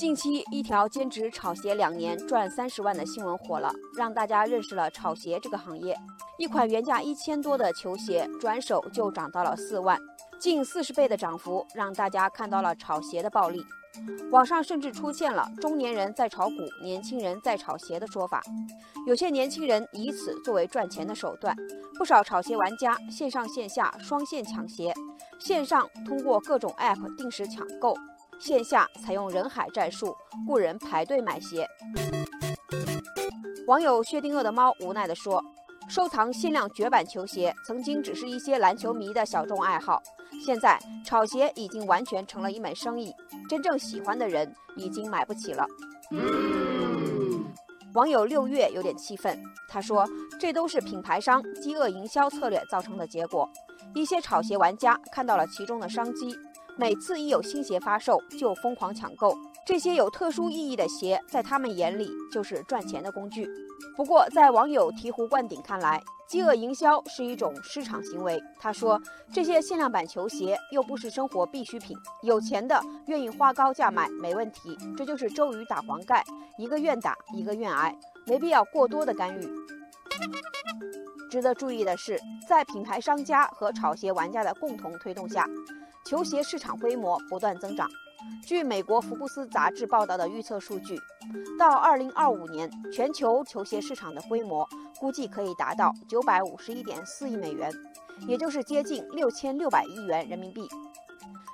近期，一条兼职炒鞋两年赚三十万的新闻火了，让大家认识了炒鞋这个行业。一款原价一千多的球鞋，转手就涨到了四万，近四十倍的涨幅，让大家看到了炒鞋的暴利。网上甚至出现了“中年人在炒股，年轻人在炒鞋”的说法。有些年轻人以此作为赚钱的手段，不少炒鞋玩家线上线下双线抢鞋，线上通过各种 App 定时抢购。线下采用人海战术，雇人排队买鞋。网友薛定谔的猫无奈地说：“收藏限量绝版球鞋，曾经只是一些篮球迷的小众爱好，现在炒鞋已经完全成了一门生意，真正喜欢的人已经买不起了。”网友六月有点气愤，他说：“这都是品牌商饥饿营销策略造成的结果，一些炒鞋玩家看到了其中的商机。”每次一有新鞋发售，就疯狂抢购。这些有特殊意义的鞋，在他们眼里就是赚钱的工具。不过，在网友醍醐灌顶看来，饥饿营销是一种市场行为。他说：“这些限量版球鞋又不是生活必需品，有钱的愿意花高价买没问题。这就是周瑜打黄盖，一个愿打，一个愿挨，没必要过多的干预。”值得注意的是，在品牌商家和炒鞋玩家的共同推动下。球鞋市场规模不断增长。据美国福布斯杂志报道的预测数据，到2025年，全球球鞋市场的规模估计可以达到951.4亿美元，也就是接近6600亿元人民币。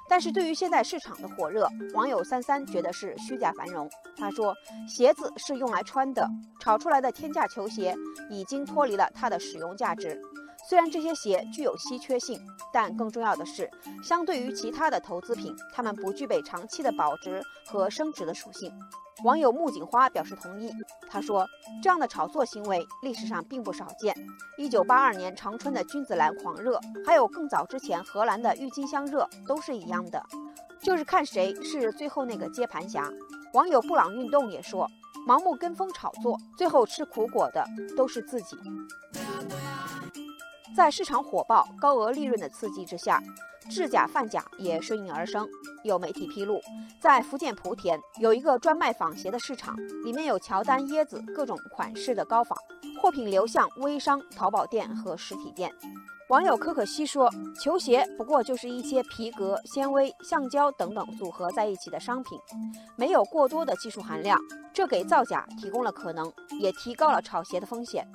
但是对于现在市场的火热，网友三三觉得是虚假繁荣。他说：“鞋子是用来穿的，炒出来的天价球鞋已经脱离了它的使用价值。”虽然这些鞋具有稀缺性，但更重要的是，相对于其他的投资品，它们不具备长期的保值和升值的属性。网友木槿花表示同意，他说：“这样的炒作行为历史上并不少见。一九八二年长春的君子兰狂热，还有更早之前荷兰的郁金香热，都是一样的，就是看谁是最后那个接盘侠。”网友布朗运动也说：“盲目跟风炒作，最后吃苦果的都是自己。”在市场火爆、高额利润的刺激之下，制假贩假也顺应而生。有媒体披露，在福建莆田有一个专卖仿鞋的市场，里面有乔丹、椰子各种款式的高仿货品流向微商、淘宝店和实体店。网友可可西说：“球鞋不过就是一些皮革、纤维、橡胶等等组合在一起的商品，没有过多的技术含量，这给造假提供了可能，也提高了炒鞋的风险。”